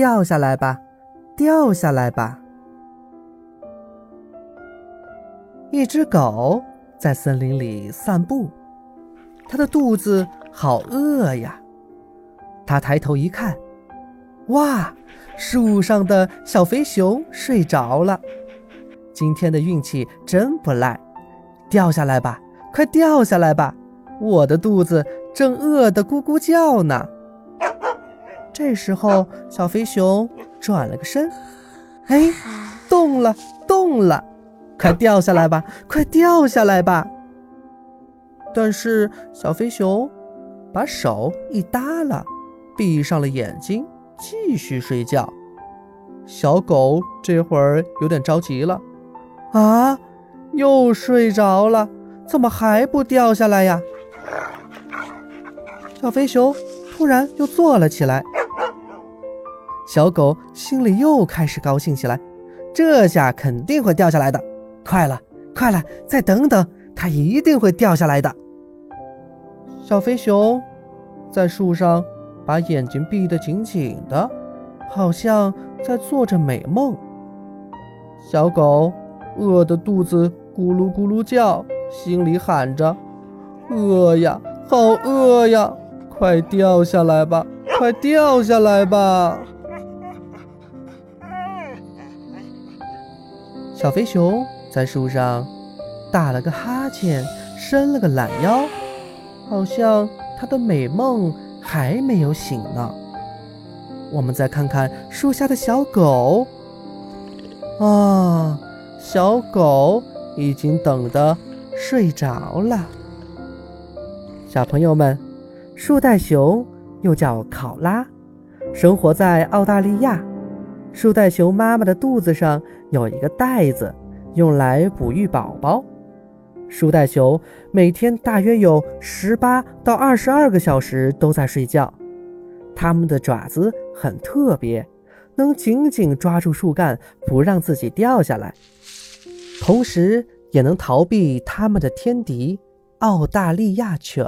掉下来吧，掉下来吧。一只狗在森林里散步，它的肚子好饿呀。它抬头一看，哇，树上的小肥熊睡着了。今天的运气真不赖，掉下来吧，快掉下来吧！我的肚子正饿得咕咕叫呢。这时候，小飞熊转了个身，哎，动了，动了！快掉下来吧，快掉下来吧！但是小飞熊把手一耷拉，闭上了眼睛，继续睡觉。小狗这会儿有点着急了，啊，又睡着了，怎么还不掉下来呀？小飞熊突然又坐了起来。小狗心里又开始高兴起来，这下肯定会掉下来的。快了，快了，再等等，它一定会掉下来的。小飞熊在树上把眼睛闭得紧紧的，好像在做着美梦。小狗饿得肚子咕噜咕噜叫，心里喊着：“饿呀，好饿呀！快掉下来吧，快掉下来吧！”小肥熊在树上打了个哈欠，伸了个懒腰，好像他的美梦还没有醒呢。我们再看看树下的小狗，啊，小狗已经等得睡着了。小朋友们，树袋熊又叫考拉，生活在澳大利亚。树袋熊妈妈的肚子上有一个袋子，用来哺育宝宝。树袋熊每天大约有十八到二十二个小时都在睡觉。它们的爪子很特别，能紧紧抓住树干，不让自己掉下来，同时也能逃避它们的天敌——澳大利亚犬。